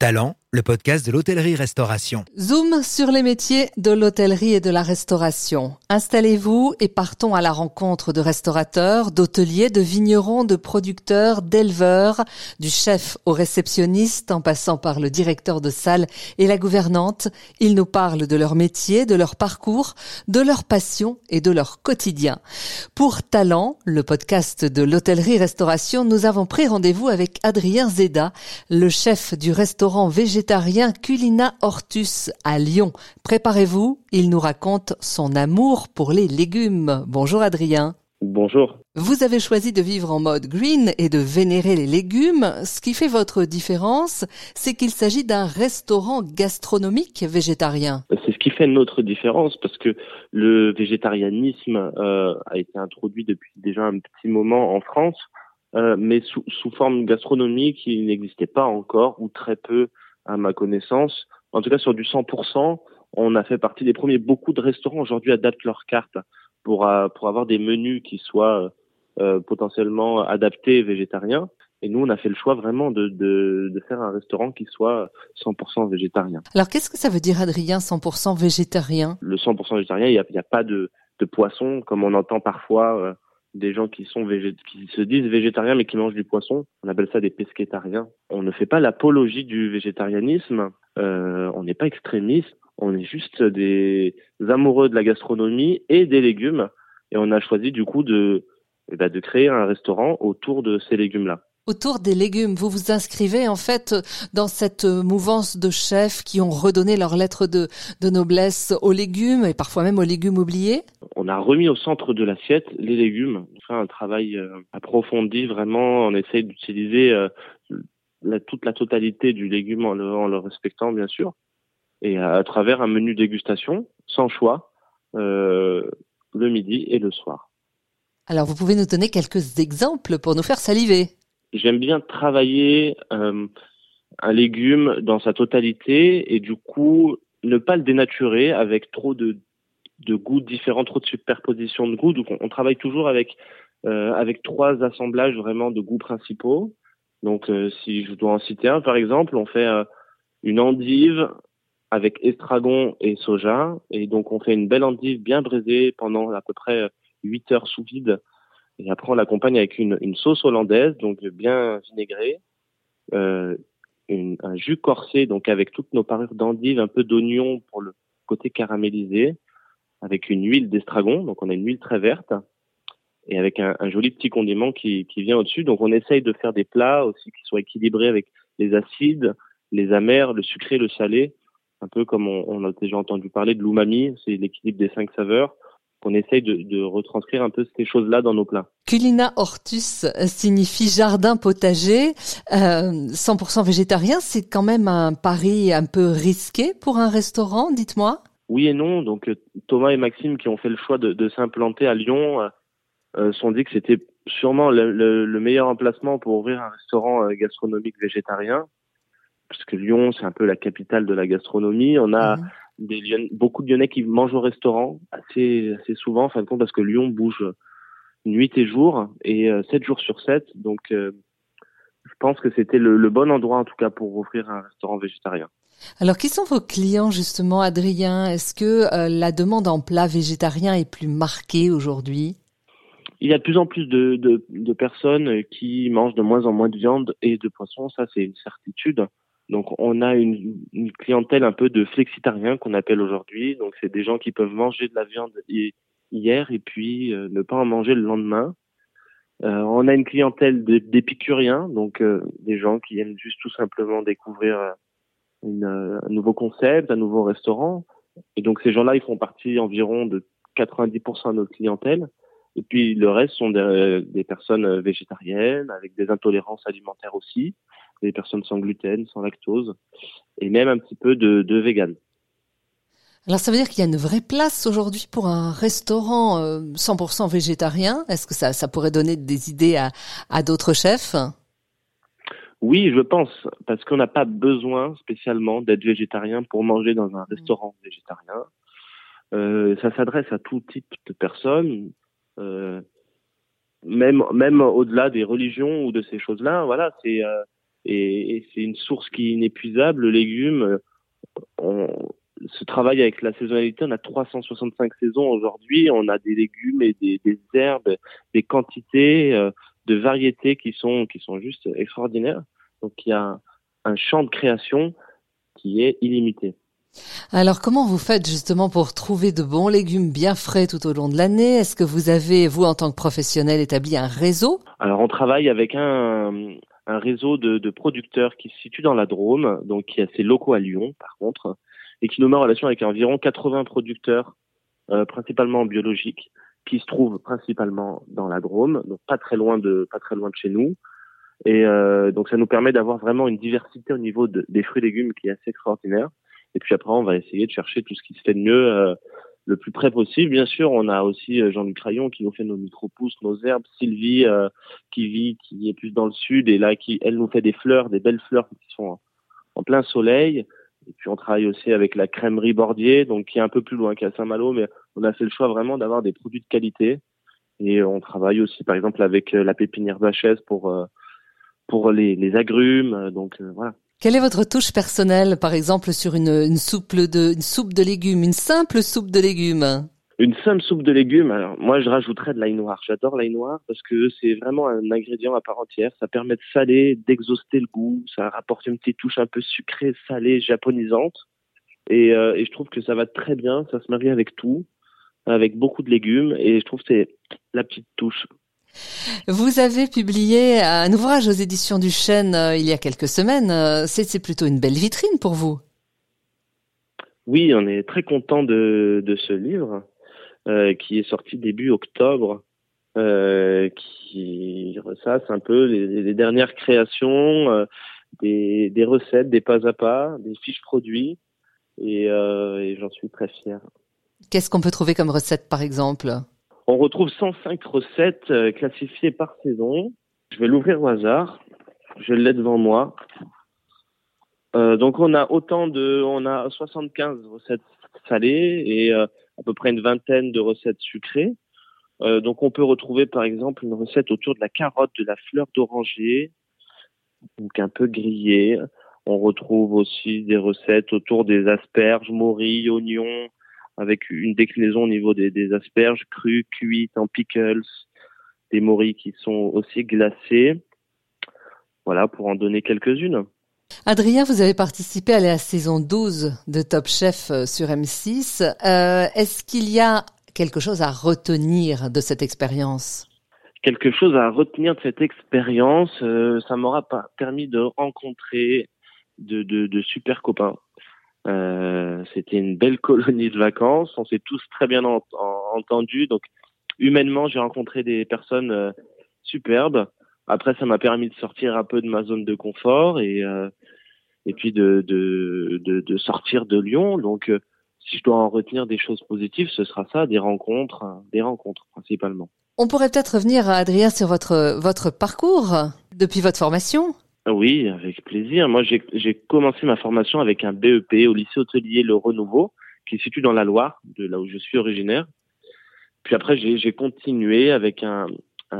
Talent, le podcast de l'hôtellerie-restauration. Zoom sur les métiers de l'hôtellerie et de la restauration. Installez-vous et partons à la rencontre de restaurateurs, d'hôteliers, de vignerons, de producteurs, d'éleveurs, du chef au réceptionniste en passant par le directeur de salle et la gouvernante. Ils nous parlent de leur métier, de leur parcours, de leur passion et de leur quotidien. Pour Talent, le podcast de l'hôtellerie-restauration, nous avons pris rendez-vous avec Adrien Zeda, le chef du restaurant végétarien Culina Hortus à Lyon. Préparez-vous, il nous raconte son amour pour les légumes. Bonjour Adrien. Bonjour. Vous avez choisi de vivre en mode green et de vénérer les légumes. Ce qui fait votre différence, c'est qu'il s'agit d'un restaurant gastronomique végétarien. C'est ce qui fait notre différence parce que le végétarianisme euh, a été introduit depuis déjà un petit moment en France. Euh, mais sous, sous, forme gastronomique qui n'existait pas encore ou très peu à ma connaissance. En tout cas, sur du 100%, on a fait partie des premiers. Beaucoup de restaurants aujourd'hui adaptent leurs cartes pour, euh, pour avoir des menus qui soient euh, potentiellement adaptés végétariens. Et nous, on a fait le choix vraiment de, de, de faire un restaurant qui soit 100% végétarien. Alors, qu'est-ce que ça veut dire, Adrien, 100% végétarien? Le 100% végétarien, il n'y a, a, pas de, de poisson, comme on entend parfois des gens qui sont qui se disent végétariens mais qui mangent du poisson. On appelle ça des pesquetariens. On ne fait pas l'apologie du végétarianisme. Euh, on n'est pas extrémiste. On est juste des amoureux de la gastronomie et des légumes. Et on a choisi du coup de, eh ben, de créer un restaurant autour de ces légumes-là autour des légumes. Vous vous inscrivez en fait dans cette mouvance de chefs qui ont redonné leur lettre de, de noblesse aux légumes et parfois même aux légumes oubliés On a remis au centre de l'assiette les légumes. On fait un travail euh, approfondi vraiment. On essaie d'utiliser euh, toute la totalité du légume en le, respectant bien sûr et à, travers un menu dégustation sans choix euh, le midi et le soir. Alors vous pouvez nous donner quelques exemples pour nous faire saliver j'aime bien travailler euh, un légume dans sa totalité et du coup ne pas le dénaturer avec trop de, de goûts différents, trop de superposition de goûts. Donc on, travaille toujours avec euh, avec trois assemblages vraiment de goûts principaux. Donc euh, si je dois en citer un par exemple, on fait euh, une endive avec estragon et soja et donc on fait une belle endive bien braisée pendant à peu près 8 heures sous vide et après, on l'accompagne avec une, sauce hollandaise, donc bien vinaigrée, euh, un jus corsé, donc avec toutes nos parures d'endive, un peu d'oignon pour le côté caramélisé, avec une huile d'estragon, donc on a une huile très verte, et avec un, joli petit condiment qui, qui vient au-dessus. Donc on essaye de faire des plats aussi qui soient équilibrés avec les acides, les amers, le sucré, le salé, un peu comme on, on a déjà entendu parler de l'umami, c'est l'équilibre des cinq saveurs qu'on essaye de, de, retranscrire un peu ces choses-là dans nos plats. Culina hortus signifie jardin potager. Euh, 100% végétarien, c'est quand même un pari un peu risqué pour un restaurant, dites-moi Oui et non. Donc euh, Thomas et Maxime qui ont fait le choix de, de s'implanter à Lyon euh, sont dit que c'était sûrement le, le, le, meilleur emplacement pour ouvrir un restaurant euh, gastronomique végétarien. Parce que Lyon, c'est un peu la capitale de la gastronomie. On a mhm des beaucoup de Lyonnais qui mangent au restaurant assez, assez souvent, en fin de compte, parce que Lyon bouge nuit et jour, et 7 euh, jours sur 7. Donc, euh, je pense que c'était le, le, bon endroit, en tout cas, pour ouvrir un restaurant végétarien. Alors, qui sont vos clients, justement, Adrien? Est-ce que euh, la demande en plat végétarien est plus marquée aujourd'hui? Il y a de plus en plus de, de, de, personnes qui mangent de moins en moins de viande et de poisson, ça c'est une certitude. Donc on a une, clientèle un peu de flexitariens qu'on appelle aujourd'hui. Donc c'est des gens qui peuvent manger de la viande hier et puis euh, ne pas en manger le lendemain. Euh, on a une clientèle d'épicuriens, donc euh, des gens qui aiment juste tout simplement découvrir un nouveau concept, un nouveau restaurant. Et donc ces gens-là, ils font partie environ de 90% de notre clientèle. Et puis le reste sont des, des personnes végétariennes avec des intolérances alimentaires aussi des personnes sans gluten, sans lactose, et même un petit peu de, de vegan. Alors ça veut dire qu'il y a une vraie place aujourd'hui pour un restaurant 100% euh, végétarien? Est-ce que ça, ça pourrait donner des idées à, à d'autres chefs? Oui, je pense, parce qu'on n'a pas besoin spécialement d'être végétarien pour manger dans un restaurant végétarien. Euh, ça s'adresse à tout type de personnes, euh, même même au-delà des religions ou de ces choses-là. Voilà, c'est euh, et, c'est une source qui est inépuisable. Le légume, on, ce travail avec la saisonnalité, on a 365 saisons aujourd'hui, on a des légumes et des, des herbes, des quantités euh, de variétés qui sont qui sont juste extraordinaires. Donc il y a un champ de création qui est illimité. Alors comment vous faites justement pour trouver de bons légumes bien frais tout au long de l'année? Est-ce que vous avez, vous en tant que professionnel, établi un réseau? Alors on travaille avec un, un réseau de, de, producteurs qui se situe dans la Drôme, donc qui a ses locaux à Lyon par contre, et qui nous met en relation avec environ 80 producteurs, euh, principalement biologiques, qui se trouvent principalement dans la Drôme, donc pas très loin de pas très loin de chez nous. Et euh, donc ça nous permet d'avoir vraiment une diversité au niveau de, des fruits et légumes qui est assez extraordinaire. Et puis après, on va essayer de chercher tout ce qui se fait de mieux euh, le plus près possible. Bien sûr, on a aussi euh, Jean-Luc Crayon qui nous fait nos micro-pousses, nos herbes, Sylvie euh, qui vit, qui est plus dans le sud et là qui, elle nous fait des fleurs, des belles fleurs qui sont en, plein soleil. Et puis on travaille aussi avec la crèmerie Bordier, donc qui est un peu plus loin qu'à Saint-Malo, mais on a fait le choix vraiment d'avoir des produits de qualité. Et on travaille aussi, par exemple, avec la pépinière Bachès pour pour les, les agrumes. Donc voilà. Quelle est votre touche personnelle, par exemple, sur une, soupe de légumes, une simple soupe de légumes? Une simple soupe de légumes, alors moi je rajouterais de l'ail noir. J'adore l'ail noir parce que c'est vraiment un ingrédient à part entière. Ça permet de saler, d'exhauster le goût, ça rapporte une petite touche un peu sucrée, salée, japonisante. Et, euh, et je trouve que ça va très bien, ça se marie avec tout, avec beaucoup de légumes, et je trouve que c'est la petite touche. Vous avez publié un ouvrage aux éditions du Chêne euh, il y a quelques semaines. Euh, c'est plutôt une belle vitrine pour vous. Oui, on est très content de, ce livre euh, qui est sorti début octobre, qui ressasse un peu les, dernières créations, des, recettes, des pas à pas, des fiches produits, et j'en suis très fier. Qu'est-ce qu'on peut trouver comme recette, par exemple? On retrouve 105 recettes euh, classifiées par saison. Je vais l'ouvrir au hasard. Je l'ai devant moi. Euh, donc on a autant de, on a 75 recettes salées et euh, à peu près une vingtaine de recettes sucrées. donc on peut retrouver par exemple une recette autour de la carotte, de la fleur d'oranger, donc un peu grillée. On retrouve aussi des recettes autour des asperges, morilles, oignons, avec une déclinaison au niveau des, asperges crues, cuites en pickles, des morilles qui sont aussi glacées. Voilà, pour en donner quelques-unes. Adrien, vous avez participé à la saison 12 de Top Chef euh, sur M6. Euh, est-ce qu'il y a quelque chose à retenir de cette expérience? Quelque chose à retenir de cette expérience, euh, ça m'aura permis de rencontrer de super copains. Euh, c'était une belle colonie de vacances. On s'est tous très bien entendus. Donc, humainement, j'ai rencontré des personnes euh, superbes. Après, ça m'a permis de sortir un peu de ma zone de confort et euh, et puis de, de, de, sortir de Lyon. Donc, si je dois en retenir des choses positives, ce sera ça, des rencontres, des rencontres principalement. On pourrait peut-être revenir, Adrien, sur votre votre parcours depuis votre formation. Oui, avec plaisir. Moi, j'ai commencé ma formation avec un BEP au lycée hôtelier Le Renouveau, qui se situe dans la Loire, de là où je suis originaire. Puis après, j'ai continué avec un,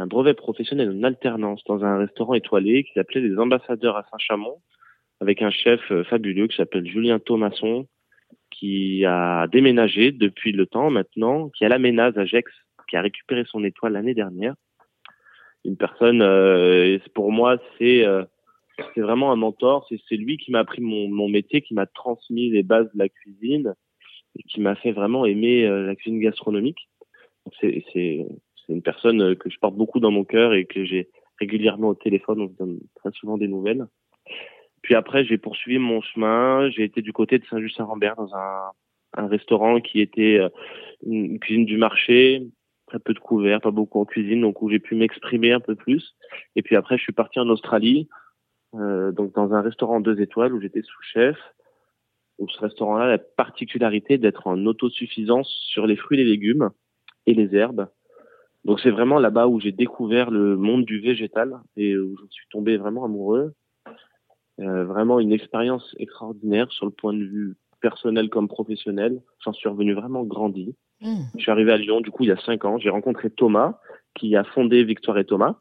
brevet professionnel en alternance dans un restaurant étoilé qui s'appelait les Ambassadeurs à Saint-Chamond, avec un chef euh, fabuleux qui s'appelle Julien Thomasson, qui a déménagé depuis le temps maintenant, qui a la Ménaz à Gex, qui a récupéré son étoile l'année dernière. Une personne, euh, pour moi, c'est euh, c'est vraiment un mentor. C'est lui qui m'a appris mon, mon métier, qui m'a transmis les bases de la cuisine et qui m'a fait vraiment aimer euh, la cuisine gastronomique. C'est une personne euh, que je porte beaucoup dans mon cœur et que j'ai régulièrement au téléphone. On se donne très souvent des nouvelles. Puis après, j'ai poursuivi mon chemin. J'ai été du côté de Saint-Just-Saint-Rambert dans un, un restaurant qui était euh, une cuisine du marché, très peu de couverts, pas beaucoup en cuisine, donc où j'ai pu m'exprimer un peu plus. Et puis après, je suis parti en Australie euh, donc dans un restaurant deux étoiles où j'étais sous-chef. Donc ce restaurant-là a la particularité d'être en autosuffisance sur les fruits les légumes et les herbes. Donc c'est vraiment là-bas où j'ai découvert le monde du végétal et où je suis tombé vraiment amoureux. Euh, vraiment une expérience extraordinaire sur le point de vue personnel comme professionnel. J'en suis revenu vraiment grandi. Mmh. Je suis arrivé à Lyon, du coup, il y a cinq ans. J'ai rencontré Thomas, qui a fondé Victoire et Thomas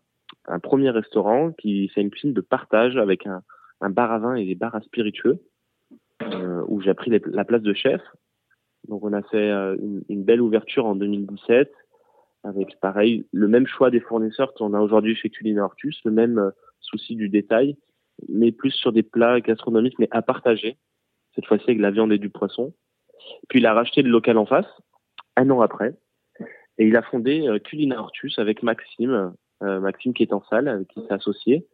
un premier restaurant qui c'est une cuisine de partage avec un, un bar à vin et des bars à spiritueux, euh, où j'ai pris la place de chef. Donc on a fait euh, une, belle ouverture en 2017, avec pareil le même choix des fournisseurs qu'on a aujourd'hui chez Culinaire Artus, le même euh, souci du détail, mais plus sur des plats gastronomiques, mais à partager. Cette fois-ci avec la viande et du poisson. Puis il a racheté le local en face, un an après, et il a fondé euh, Culinaire Artus avec Maxime, Maxime qui est en salle, avec qui s'est associé.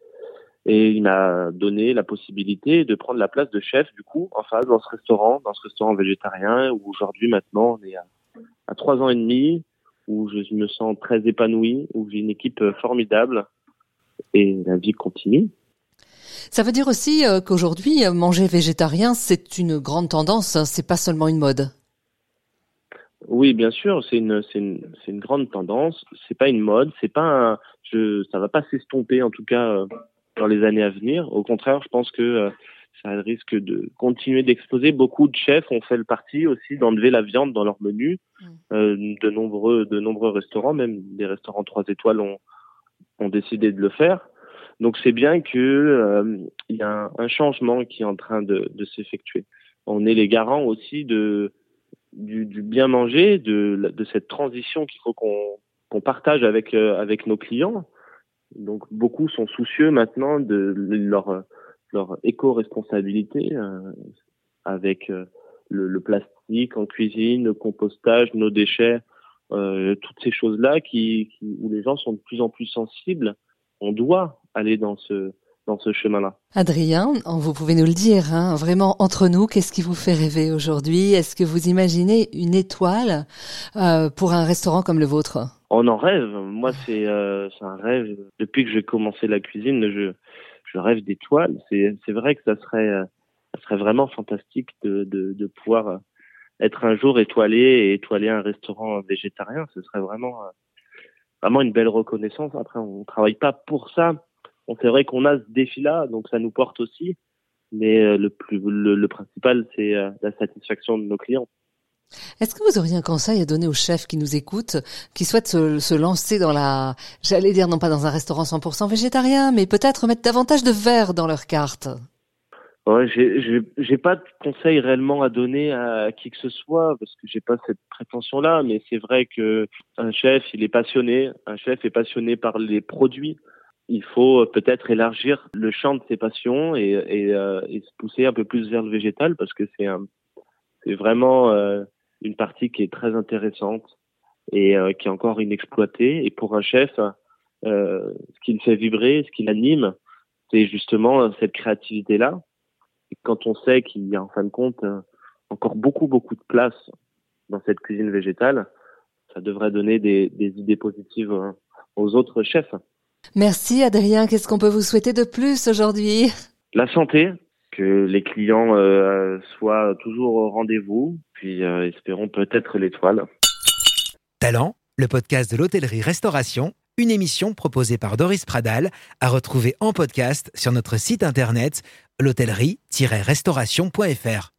Et il m'a donné la possibilité de prendre la place de chef, du coup, en face, dans ce restaurant, dans ce restaurant végétarien, où aujourd'hui, maintenant, on est à, trois ans et demi, où je me sens très épanoui, où j'ai une équipe formidable, et la vie continue. Ça veut dire aussi euh, qu'aujourd'hui, manger végétarien, c'est une grande tendance, hein, c'est pas seulement une mode. Oui, bien sûr, c'est une, une, c'est une grande tendance. C'est pas une mode, c'est pas un, je, ça va pas s'estomper en tout cas euh, dans les années à venir. Au contraire, je pense que euh, ça risque de continuer d'exploser. Beaucoup de chefs ont fait le parti aussi d'enlever la viande dans leur menu. Mm. Euh, de nombreux, de nombreux restaurants, même des restaurants trois étoiles, ont, ont décidé de le faire. Donc c'est bien que euh, il y a un, un, changement qui est en train de, de s'effectuer. On est les garants aussi de du, du bien manger, de, de cette transition qu'il faut qu'on qu'on partage avec euh, avec nos clients. Donc beaucoup sont soucieux maintenant de leur leur éco-responsabilité euh, avec euh, le, plastique en cuisine, le compostage, nos déchets, toutes ces choses-là qui, où les gens sont de plus en plus sensibles. On doit aller dans ce dans ce chemin-là. Adrien, vous pouvez nous le dire, hein, vraiment entre nous, qu'est-ce qui vous fait rêver aujourd'hui? Est-ce que vous imaginez une étoile pour un restaurant comme le vôtre? On en rêve. Moi, c'est euh, un rêve. Depuis que j'ai commencé la cuisine, je, je rêve d'étoiles. C'est vrai que ça serait, euh, ça serait vraiment fantastique de, de, de pouvoir être un jour étoilé et étoiler un restaurant végétarien. Ce serait vraiment, euh, vraiment une belle reconnaissance. Après, on travaille pas pour ça c'est vrai qu'on a ce défi-là, donc ça nous porte aussi. Mais euh, le, plus, le, principal, c'est euh, la satisfaction de nos clients. Est-ce que vous auriez un conseil à donner aux chefs qui nous écoutent, qui souhaitent se, lancer dans la, j'allais dire non pas dans un restaurant 100% végétarien, mais peut-être mettre davantage de verre dans leur carte Ouais, j'ai pas de conseil réellement à donner à qui que ce soit parce que j'ai pas cette prétention là, mais c'est vrai que un chef, il est passionné, un chef est passionné par les produits, il faut euh, peut-être élargir le champ de ses passions euh, et, se pousser un peu plus vers le végétal parce que c'est c'est vraiment euh, une partie qui est très intéressante et qui est encore inexploitée. Et pour un chef, ce qui le fait vibrer, ce qui l'anime, c'est justement cette créativité-là. Et quand on sait qu'il y a en fin de compte encore beaucoup beaucoup de place dans cette cuisine végétale, ça devrait donner des, des idées positives aux autres chefs. Merci Adrien. Qu'est-ce qu'on peut vous souhaiter de plus aujourd'hui? La santé, que les clients euh, soient toujours au rendez-vous, puis euh, espérons peut-être l'étoile. Talent, le podcast de l'hôtellerie-restauration, une émission proposée par Doris Pradal, à retrouver en podcast sur notre site internet l'hôtellerie-restauration.fr.